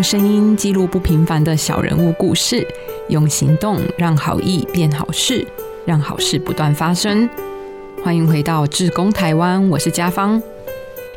用声音记录不平凡的小人物故事，用行动让好意变好事，让好事不断发生。欢迎回到志工台湾，我是家芳。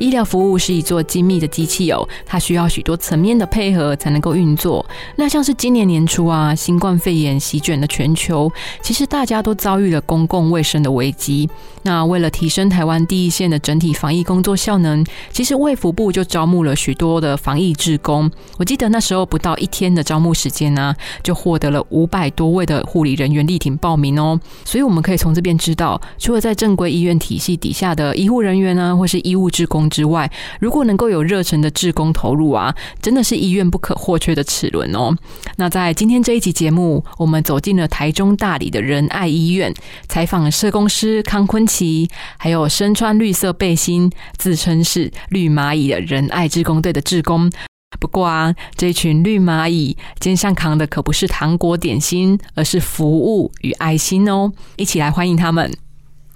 医疗服务是一座精密的机器哦，它需要许多层面的配合才能够运作。那像是今年年初啊，新冠肺炎席卷了全球，其实大家都遭遇了公共卫生的危机。那为了提升台湾第一线的整体防疫工作效能，其实卫福部就招募了许多的防疫志工。我记得那时候不到一天的招募时间呢，就获得了五百多位的护理人员力挺报名哦。所以我们可以从这边知道，除了在正规医院体系底下的医护人员呢，或是医务志工。之外，如果能够有热忱的志工投入啊，真的是医院不可或缺的齿轮哦。那在今天这一集节目，我们走进了台中大理的仁爱医院，采访社工师康坤奇，还有身穿绿色背心、自称是绿蚂蚁的仁爱志工队的志工。不过啊，这群绿蚂蚁肩上扛的可不是糖果点心，而是服务与爱心哦。一起来欢迎他们。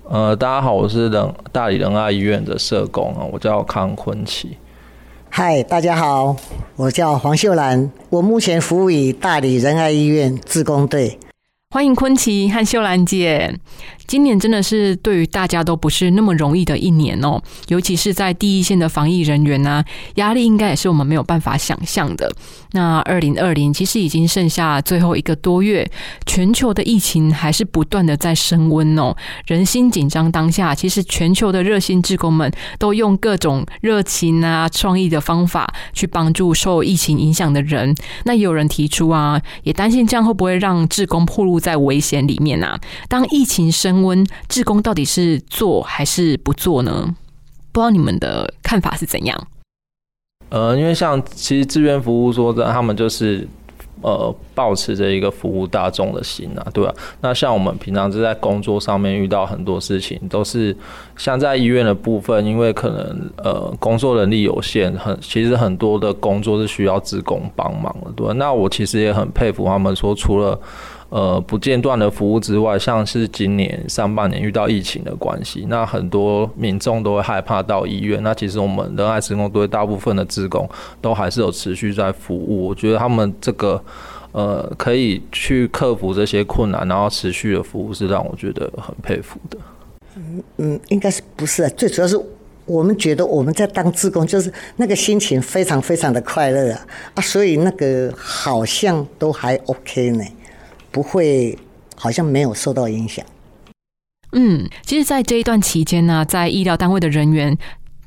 呃，大家好，我是仁大理仁爱医院的社工啊，我叫康坤奇。嗨，大家好，我叫黄秀兰，我目前服务于大理仁爱医院自工队。欢迎坤奇和秀兰姐。今年真的是对于大家都不是那么容易的一年哦，尤其是在第一线的防疫人员呢，压力应该也是我们没有办法想象的。那二零二零其实已经剩下最后一个多月，全球的疫情还是不断的在升温哦，人心紧张当下，其实全球的热心志工们都用各种热情啊、创意的方法去帮助受疫情影响的人。那也有人提出啊，也担心这样会不会让志工暴露在危险里面啊？当疫情升温，志工到底是做还是不做呢？不知道你们的看法是怎样？呃，因为像其实志愿服务说的，他们就是呃，保持着一个服务大众的心啊，对吧？那像我们平常是在工作上面遇到很多事情，都是像在医院的部分，因为可能呃工作能力有限，很其实很多的工作是需要志工帮忙的，对？那我其实也很佩服他们，说除了呃，不间断的服务之外，像是今年上半年遇到疫情的关系，那很多民众都会害怕到医院。那其实我们仁爱职工队大部分的职工都还是有持续在服务。我觉得他们这个呃，可以去克服这些困难，然后持续的服务，是让我觉得很佩服的。嗯嗯，应该是不是？最主要是我们觉得我们在当职工，就是那个心情非常非常的快乐啊啊，所以那个好像都还 OK 呢。不会，好像没有受到影响。嗯，其实，在这一段期间呢，在医疗单位的人员，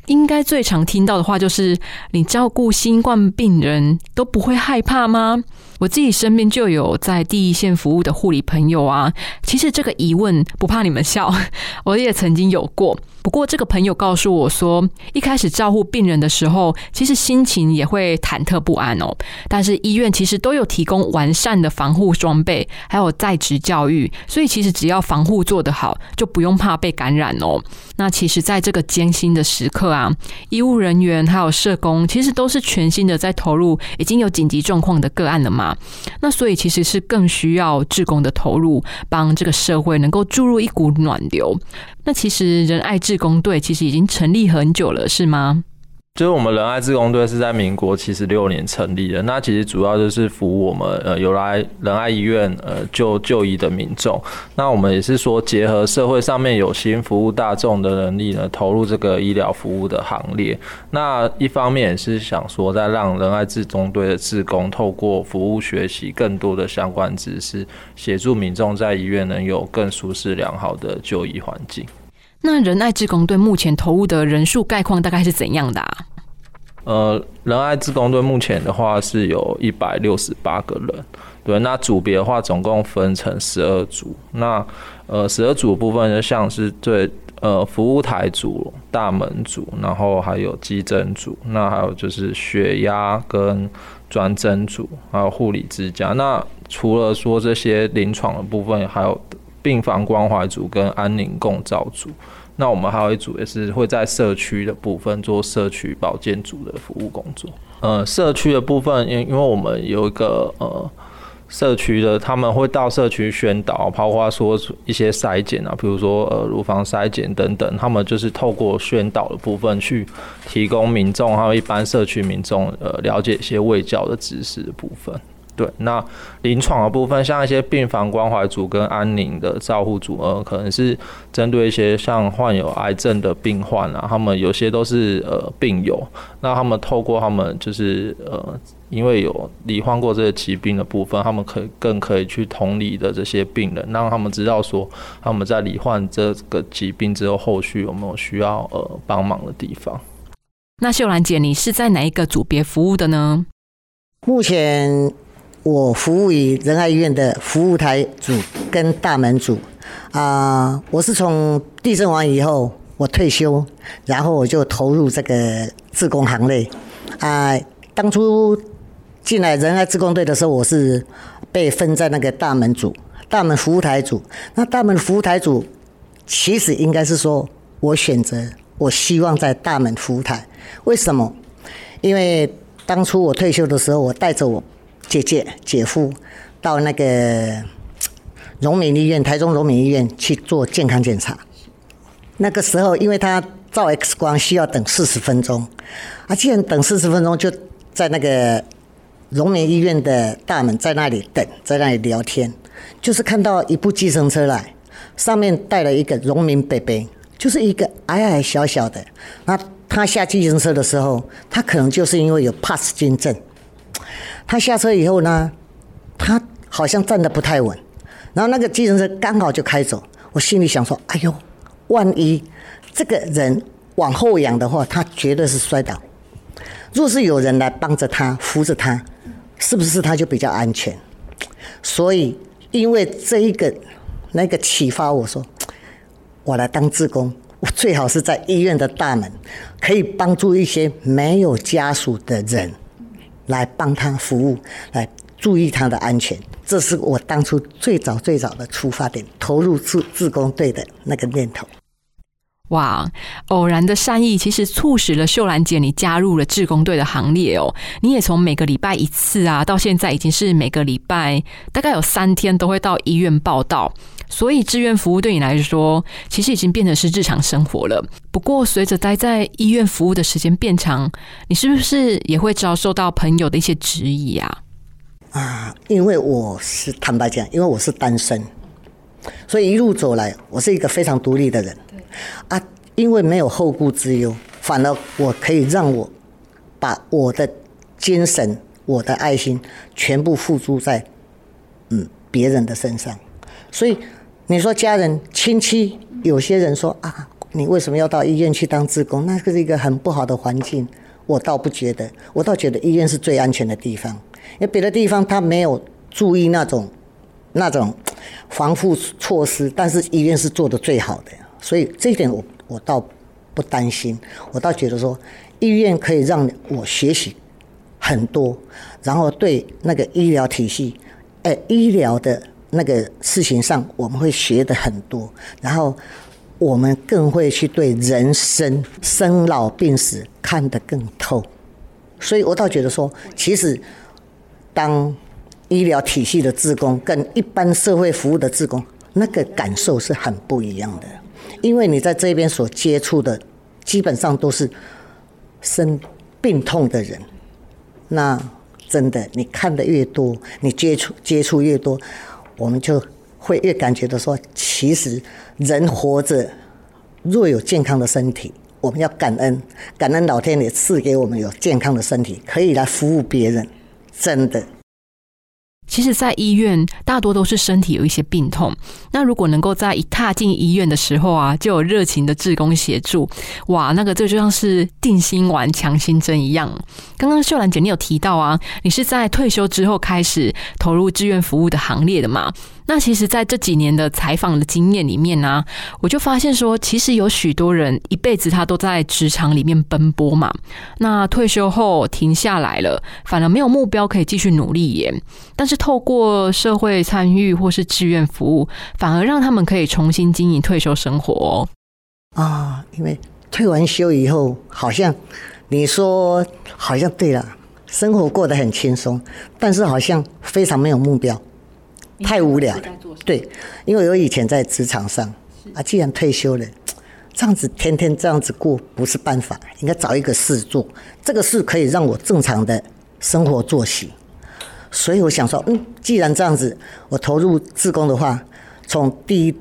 应该最常听到的话就是：你照顾新冠病人都不会害怕吗？我自己身边就有在第一线服务的护理朋友啊。其实这个疑问不怕你们笑，我也曾经有过。不过这个朋友告诉我说，一开始照顾病人的时候，其实心情也会忐忑不安哦。但是医院其实都有提供完善的防护装备，还有在职教育，所以其实只要防护做得好，就不用怕被感染哦。那其实在这个艰辛的时刻啊，医务人员还有社工，其实都是全心的在投入已经有紧急状况的个案了嘛。那所以其实是更需要志工的投入，帮这个社会能够注入一股暖流。那其实仁爱志工队其实已经成立很久了，是吗？就是我们仁爱志工队是在民国七十六年成立的。那其实主要就是服务我们呃有来仁爱医院呃就就医的民众。那我们也是说结合社会上面有心服务大众的能力呢，投入这个医疗服务的行列。那一方面也是想说，在让仁爱志工队的志工透过服务学习更多的相关知识，协助民众在医院能有更舒适良好的就医环境。那仁爱志工队目前投入的人数概况大概是怎样的啊？呃，仁爱自工队目前的话是有一百六十八个人，对。那组别的话，总共分成十二组。那呃，十二组部分就像是对呃服务台组、大门组，然后还有急诊组，那还有就是血压跟专诊组，还有护理之家。那除了说这些临床的部分，还有。病房关怀组跟安宁共照组，那我们还有一组也是会在社区的部分做社区保健组的服务工作。呃，社区的部分，因因为我们有一个呃社区的他们会到社区宣导，包括说一些筛检啊，比如说呃乳房筛检等等，他们就是透过宣导的部分去提供民众还有一般社区民众呃了解一些卫教的知识的部分。对，那临床的部分，像一些病房关怀组跟安宁的照护组，呃，可能是针对一些像患有癌症的病患啊，他们有些都是呃病友，那他们透过他们就是呃，因为有罹患过这个疾病的部分，他们可以更可以去同理的这些病人，让他们知道说他们在罹患这个疾病之后，后续有没有需要呃帮忙的地方。那秀兰姐，你是在哪一个组别服务的呢？目前。我服务于仁爱医院的服务台组跟大门组，啊，我是从地震完以后我退休，然后我就投入这个自工行列，啊，当初进来仁爱自工队的时候，我是被分在那个大门组、大门服务台组。那大门服务台组其实应该是说我选择，我希望在大门服务台，为什么？因为当初我退休的时候，我带着我。姐姐、姐夫到那个荣民医院，台中荣民医院去做健康检查。那个时候，因为他照 X 光需要等四十分钟，啊，既然等四十分钟，就在那个荣民医院的大门在那里等，在那里聊天。就是看到一部计程车来，上面带了一个荣民伯伯，就是一个矮矮小小的。那他下计程车的时候，他可能就是因为有帕斯金症。他下车以后呢，他好像站得不太稳，然后那个计程车刚好就开走。我心里想说：“哎呦，万一这个人往后仰的话，他绝对是摔倒。若是有人来帮着他扶着他，是不是他就比较安全？”所以，因为这一个那个启发，我说我来当志工，我最好是在医院的大门，可以帮助一些没有家属的人。来帮他服务，来注意他的安全，这是我当初最早最早的出发点，投入自自工队的那个念头。哇，偶然的善意其实促使了秀兰姐你加入了志工队的行列哦。你也从每个礼拜一次啊，到现在已经是每个礼拜大概有三天都会到医院报道。所以志愿服务对你来说，其实已经变成是日常生活了。不过，随着待在医院服务的时间变长，你是不是也会遭受到朋友的一些质疑啊？啊，因为我是坦白讲，因为我是单身，所以一路走来，我是一个非常独立的人。啊，因为没有后顾之忧，反而我可以让我把我的精神、我的爱心全部付诸在嗯别人的身上，所以。你说家人亲戚，有些人说啊，你为什么要到医院去当职工？那个是一个很不好的环境。我倒不觉得，我倒觉得医院是最安全的地方。因为别的地方他没有注意那种那种防护措施，但是医院是做的最好的。所以这一点我我倒不担心。我倒觉得说，医院可以让我学习很多，然后对那个医疗体系，哎，医疗的。那个事情上，我们会学的很多，然后我们更会去对人生生老病死看得更透，所以我倒觉得说，其实当医疗体系的职工跟一般社会服务的职工，那个感受是很不一样的，因为你在这边所接触的，基本上都是生病痛的人，那真的你看的越多，你接触接触越多。我们就会越感觉到说，其实人活着若有健康的身体，我们要感恩，感恩老天爷赐给我们有健康的身体，可以来服务别人，真的。其实，在医院大多都是身体有一些病痛。那如果能够在一踏进医院的时候啊，就有热情的志工协助，哇，那个这就像是定心丸、强心针一样。刚刚秀兰姐你有提到啊，你是在退休之后开始投入志愿服务的行列的嘛？那其实，在这几年的采访的经验里面呢，我就发现说，其实有许多人一辈子他都在职场里面奔波嘛。那退休后停下来了，反而没有目标可以继续努力耶。但是透过社会参与或是志愿服务，反而让他们可以重新经营退休生活。啊，因为退完休以后，好像你说好像对了，生活过得很轻松，但是好像非常没有目标。太无聊了。对，因为我以前在职场上啊，既然退休了，这样子天天这样子过不是办法，应该找一个事做，这个事可以让我正常的生活作息。所以我想说，嗯，既然这样子，我投入自工的话，从第一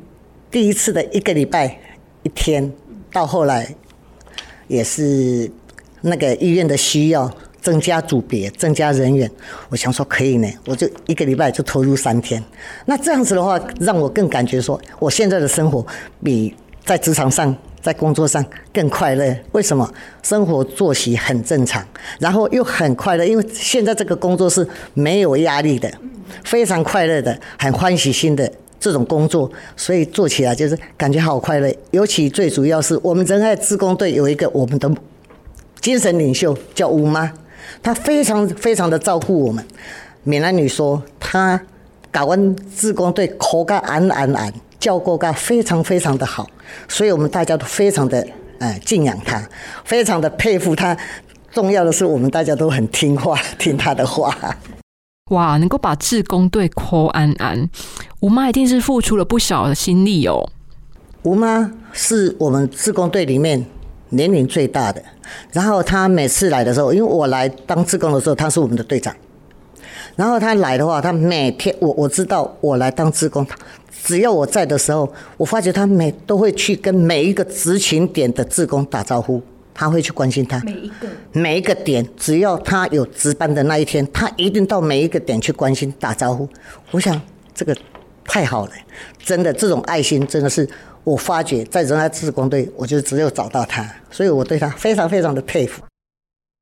第一次的一个礼拜一天，到后来也是那个医院的需要，增加组别，增加人员，我想说可以呢，我就一个礼拜就投入三天。那这样子的话，让我更感觉说，我现在的生活比在职场上。在工作上更快乐，为什么？生活作息很正常，然后又很快乐，因为现在这个工作是没有压力的，非常快乐的，很欢喜心的这种工作，所以做起来就是感觉好快乐。尤其最主要是我们仁爱自工队有一个我们的精神领袖叫吴妈，她非常非常的照顾我们。闽南女说她搞完自工队口干安安安。教过他非常非常的好，所以我们大家都非常的呃敬仰他，非常的佩服他。重要的是，我们大家都很听话，听他的话。哇，能够把志工队 call 安安，吴妈一定是付出了不少的心力哦。吴妈是我们志工队里面年龄最大的，然后他每次来的时候，因为我来当志工的时候，他是我们的队长。然后他来的话，他每天我我知道我来当志工。只要我在的时候，我发觉他每都会去跟每一个执勤点的职工打招呼，他会去关心他。每一个每一个点，只要他有值班的那一天，他一定到每一个点去关心打招呼。我想这个太好了，真的这种爱心真的是我发觉在仁爱志工队，我就只有找到他，所以我对他非常非常的佩服。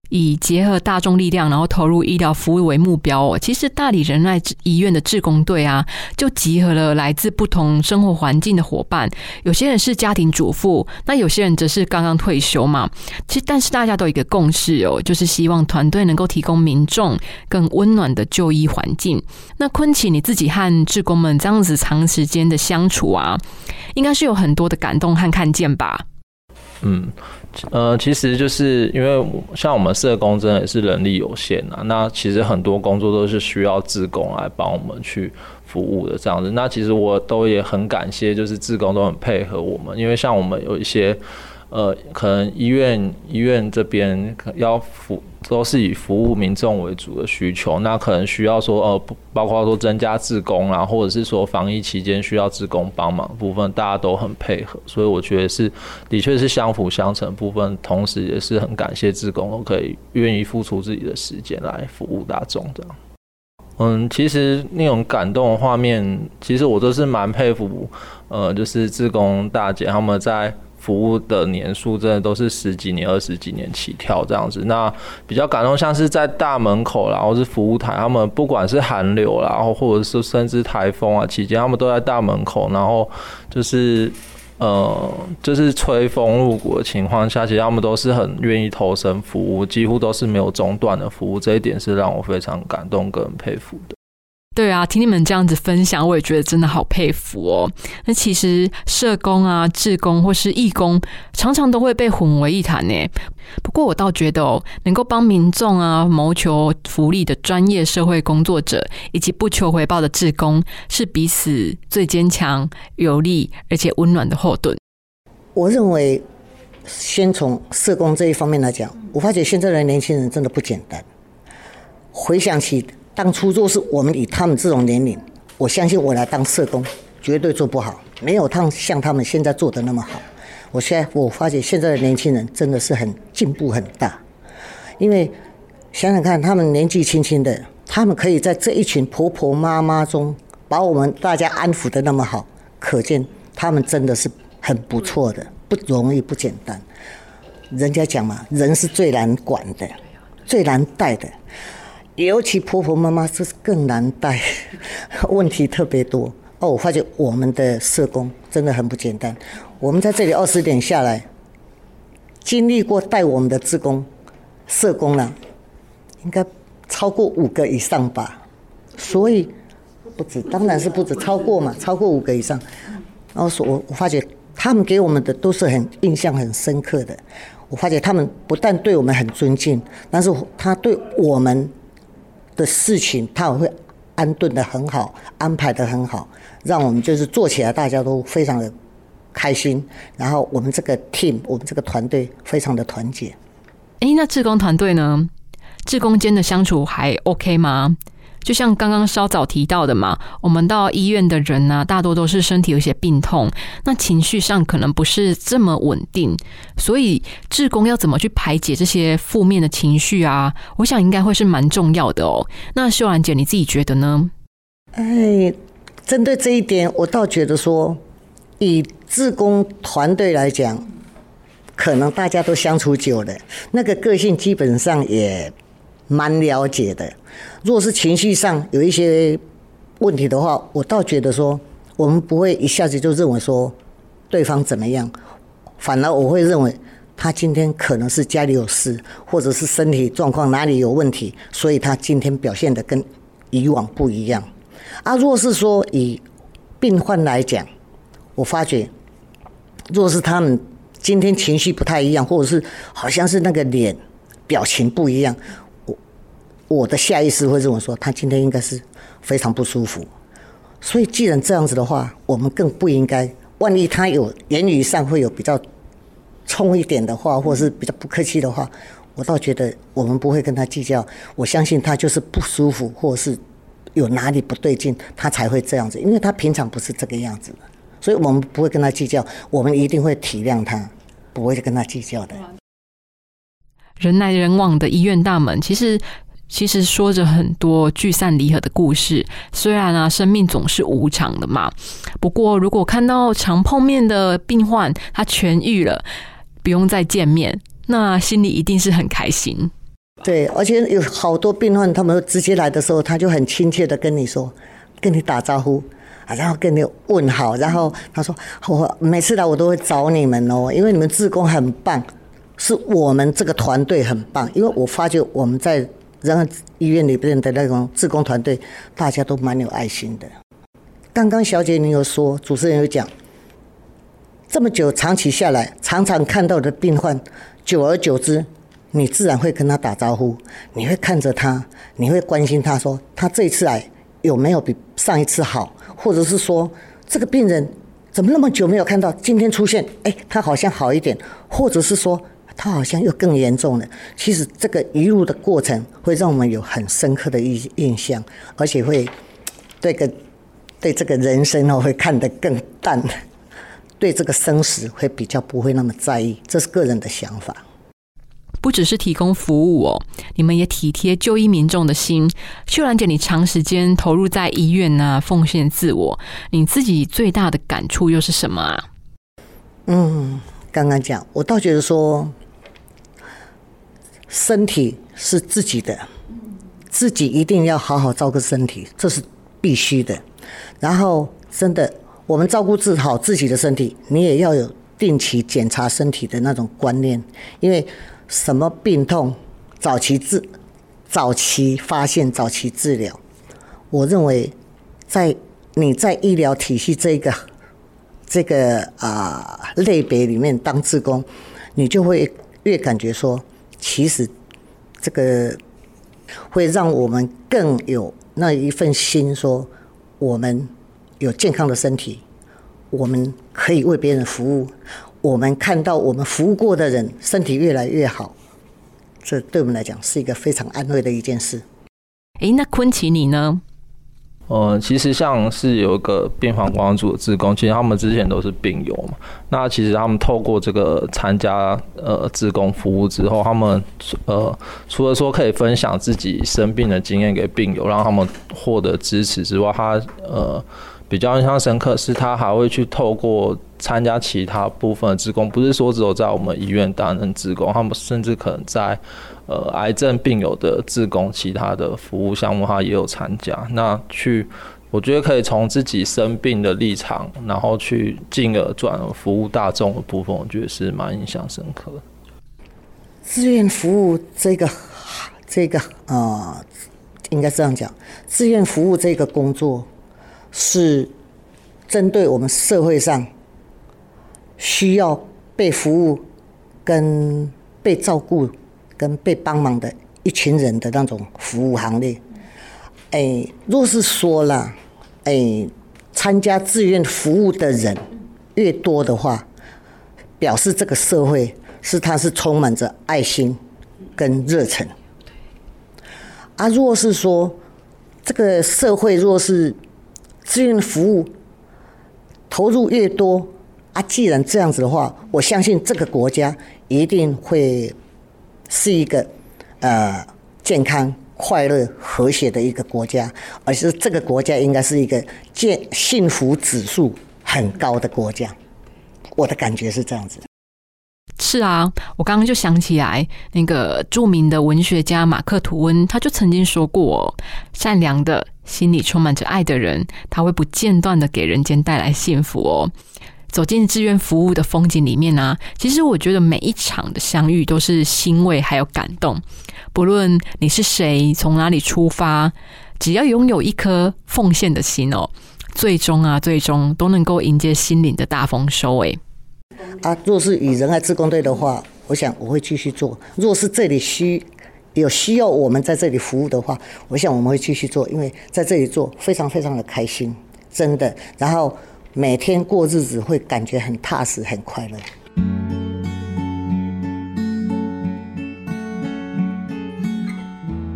以结合大众力量，然后投入医疗服务为目标哦。其实大理仁爱医院的志工队啊，就集合了来自不同生活环境的伙伴。有些人是家庭主妇，那有些人则是刚刚退休嘛。其实，但是大家都有一个共识哦，就是希望团队能够提供民众更温暖的就医环境。那昆奇，你自己和志工们这样子长时间的相处啊，应该是有很多的感动和看见吧？嗯。呃，其实就是因为像我们社工真的也是人力有限啊，那其实很多工作都是需要自工来帮我们去服务的这样子。那其实我都也很感谢，就是自工都很配合我们，因为像我们有一些。呃，可能医院医院这边要服都是以服务民众为主的需求，那可能需要说呃，包括说增加志工啦，或者是说防疫期间需要志工帮忙部分，大家都很配合，所以我觉得是的确是相辅相成部分，同时也是很感谢志工可以愿意付出自己的时间来服务大众的。嗯，其实那种感动的画面，其实我都是蛮佩服，呃，就是志工大姐他们在。服务的年数真的都是十几年、二十几年起跳这样子。那比较感动，像是在大门口，然后是服务台，他们不管是寒流，然后或者是甚至台风啊期间，他们都在大门口，然后就是呃，就是吹风入骨的情况下，其实他们都是很愿意投身服务，几乎都是没有中断的服务。这一点是让我非常感动跟佩服的。对啊，听你们这样子分享，我也觉得真的好佩服哦。那其实社工啊、志工或是义工，常常都会被混为一谈呢。不过我倒觉得哦，能够帮民众啊谋求福利的专业社会工作者，以及不求回报的志工，是彼此最坚强、有力而且温暖的后盾。我认为，先从社工这一方面来讲，我发觉现在的年轻人真的不简单。回想起。当初若是我们以他们这种年龄，我相信我来当社工绝对做不好，没有他像他们现在做的那么好。我现在我发觉现在的年轻人真的是很进步很大，因为想想看，他们年纪轻轻的，他们可以在这一群婆婆妈妈中把我们大家安抚的那么好，可见他们真的是很不错的，不容易不简单。人家讲嘛，人是最难管的，最难带的。尤其婆婆妈妈是更难带，问题特别多哦。我发觉我们的社工真的很不简单。我们在这里二十年下来，经历过带我们的职工、社工呢，应该超过五个以上吧。所以不止，当然是不止，超过嘛，超过五个以上。然后说，我我发觉他们给我们的都是很印象很深刻的。我发觉他们不但对我们很尊敬，但是他对我们。的事情，他会安顿的很好，安排的很好，让我们就是做起来大家都非常的开心。然后我们这个 team，我们这个团队非常的团结。哎，那志工团队呢？志工间的相处还 OK 吗？就像刚刚稍早提到的嘛，我们到医院的人呢，大多都是身体有些病痛，那情绪上可能不是这么稳定，所以志工要怎么去排解这些负面的情绪啊？我想应该会是蛮重要的哦。那秀兰姐你自己觉得呢？哎，针对这一点，我倒觉得说，以志工团队来讲，可能大家都相处久了，那个个性基本上也。蛮了解的，若是情绪上有一些问题的话，我倒觉得说，我们不会一下子就认为说对方怎么样，反而我会认为他今天可能是家里有事，或者是身体状况哪里有问题，所以他今天表现的跟以往不一样。啊，若是说以病患来讲，我发觉，若是他们今天情绪不太一样，或者是好像是那个脸表情不一样。我的下意识会认为说，他今天应该是非常不舒服，所以既然这样子的话，我们更不应该。万一他有言语上会有比较冲一点的话，或者是比较不客气的话，我倒觉得我们不会跟他计较。我相信他就是不舒服，或是有哪里不对劲，他才会这样子。因为他平常不是这个样子的，所以我们不会跟他计较。我们一定会体谅他，不会跟他计较的。人来人往的医院大门，其实。其实说着很多聚散离合的故事，虽然啊，生命总是无常的嘛。不过，如果看到常碰面的病患他痊愈了，不用再见面，那心里一定是很开心。对，而且有好多病患，他们直接来的时候，他就很亲切的跟你说，跟你打招呼啊，然后跟你问好，然后他说：“我每次来我都会找你们哦，因为你们志工很棒，是我们这个团队很棒，因为我发觉我们在。”然后医院里边的那种志工团队，大家都蛮有爱心的。刚刚小姐你有说，主持人有讲，这么久长期下来，常常看到的病患，久而久之，你自然会跟他打招呼，你会看着他，你会关心他说，他这次来有没有比上一次好，或者是说这个病人怎么那么久没有看到，今天出现，哎，他好像好一点，或者是说。他好像又更严重了。其实这个一路的过程会让我们有很深刻的印印象，而且会 对个对这个人生哦会看得更淡，对这个生死会比较不会那么在意。这是个人的想法。不只是提供服务哦，你们也体贴就医民众的心。秀兰姐，你长时间投入在医院呢，奉献自我，你自己最大的感触又是什么啊？嗯，刚刚讲，我倒觉得说。身体是自己的，自己一定要好好照顾身体，这是必须的。然后，真的，我们照顾治好自己的身体，你也要有定期检查身体的那种观念。因为什么病痛，早期治、早期发现、早期治疗，我认为，在你在医疗体系这个 这个啊类别里面当志工，你就会越感觉说。其实，这个会让我们更有那一份心，说我们有健康的身体，我们可以为别人服务，我们看到我们服务过的人身体越来越好，这对我们来讲是一个非常安慰的一件事。诶，那昆奇你呢？呃，其实像是有一个病房关注的职工，其实他们之前都是病友嘛。那其实他们透过这个参加呃职工服务之后，他们呃除了说可以分享自己生病的经验给病友，让他们获得支持之外，他呃比较印象深刻是他还会去透过参加其他部分的职工，不是说只有在我们医院担任职工，他们甚至可能在。呃，癌症病友的职工，其他的服务项目，他也有参加。那去，我觉得可以从自己生病的立场，然后去进而转服务大众的部分，我觉得是蛮印象深刻的。志愿服务这个，这个啊，应该这样讲，志愿服务这个工作是针对我们社会上需要被服务跟被照顾。跟被帮忙的一群人的那种服务行列，哎，若是说了，哎，参加志愿服务的人越多的话，表示这个社会是它是充满着爱心跟热忱。啊，若是说这个社会若是志愿服务投入越多，啊，既然这样子的话，我相信这个国家一定会是一个呃健康、快乐、和谐的一个国家，而是这个国家应该是一个健幸福指数很高的国家。我的感觉是这样子。是啊，我刚刚就想起来，那个著名的文学家马克吐温，他就曾经说过：善良的心里充满着爱的人，他会不间断的给人间带来幸福哦。走进志愿服务的风景里面呢，其实我觉得每一场的相遇都是欣慰还有感动。不论你是谁，从哪里出发，只要拥有一颗奉献的心哦，最终啊，最终都能够迎接心灵的大丰收。诶。啊，若是以仁爱志工队的话，我想我会继续做。若是这里需有需要我们在这里服务的话，我想我们会继续做，因为在这里做非常非常的开心，真的。然后每天过日子会感觉很踏实、很快乐。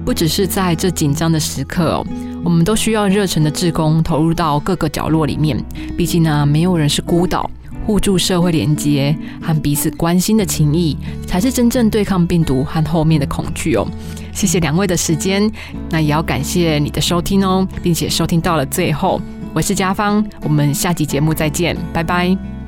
不只是在这紧张的时刻哦，我们都需要热忱的志工投入到各个角落里面。毕竟呢，没有人是孤岛。互助社会连接和彼此关心的情谊，才是真正对抗病毒和后面的恐惧哦。谢谢两位的时间，那也要感谢你的收听哦，并且收听到了最后，我是嘉芳，我们下集节目再见，拜拜。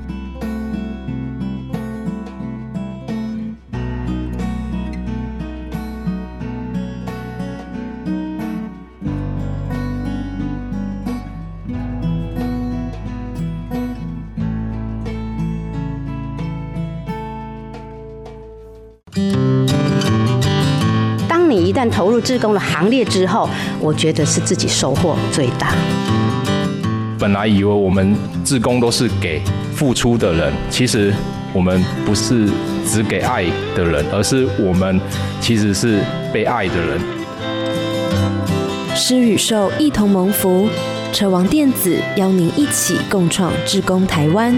投入志工的行列之后，我觉得是自己收获最大。本来以为我们志工都是给付出的人，其实我们不是只给爱的人，而是我们其实是被爱的人。施与受一同蒙福，车王电子邀您一起共创志工台湾。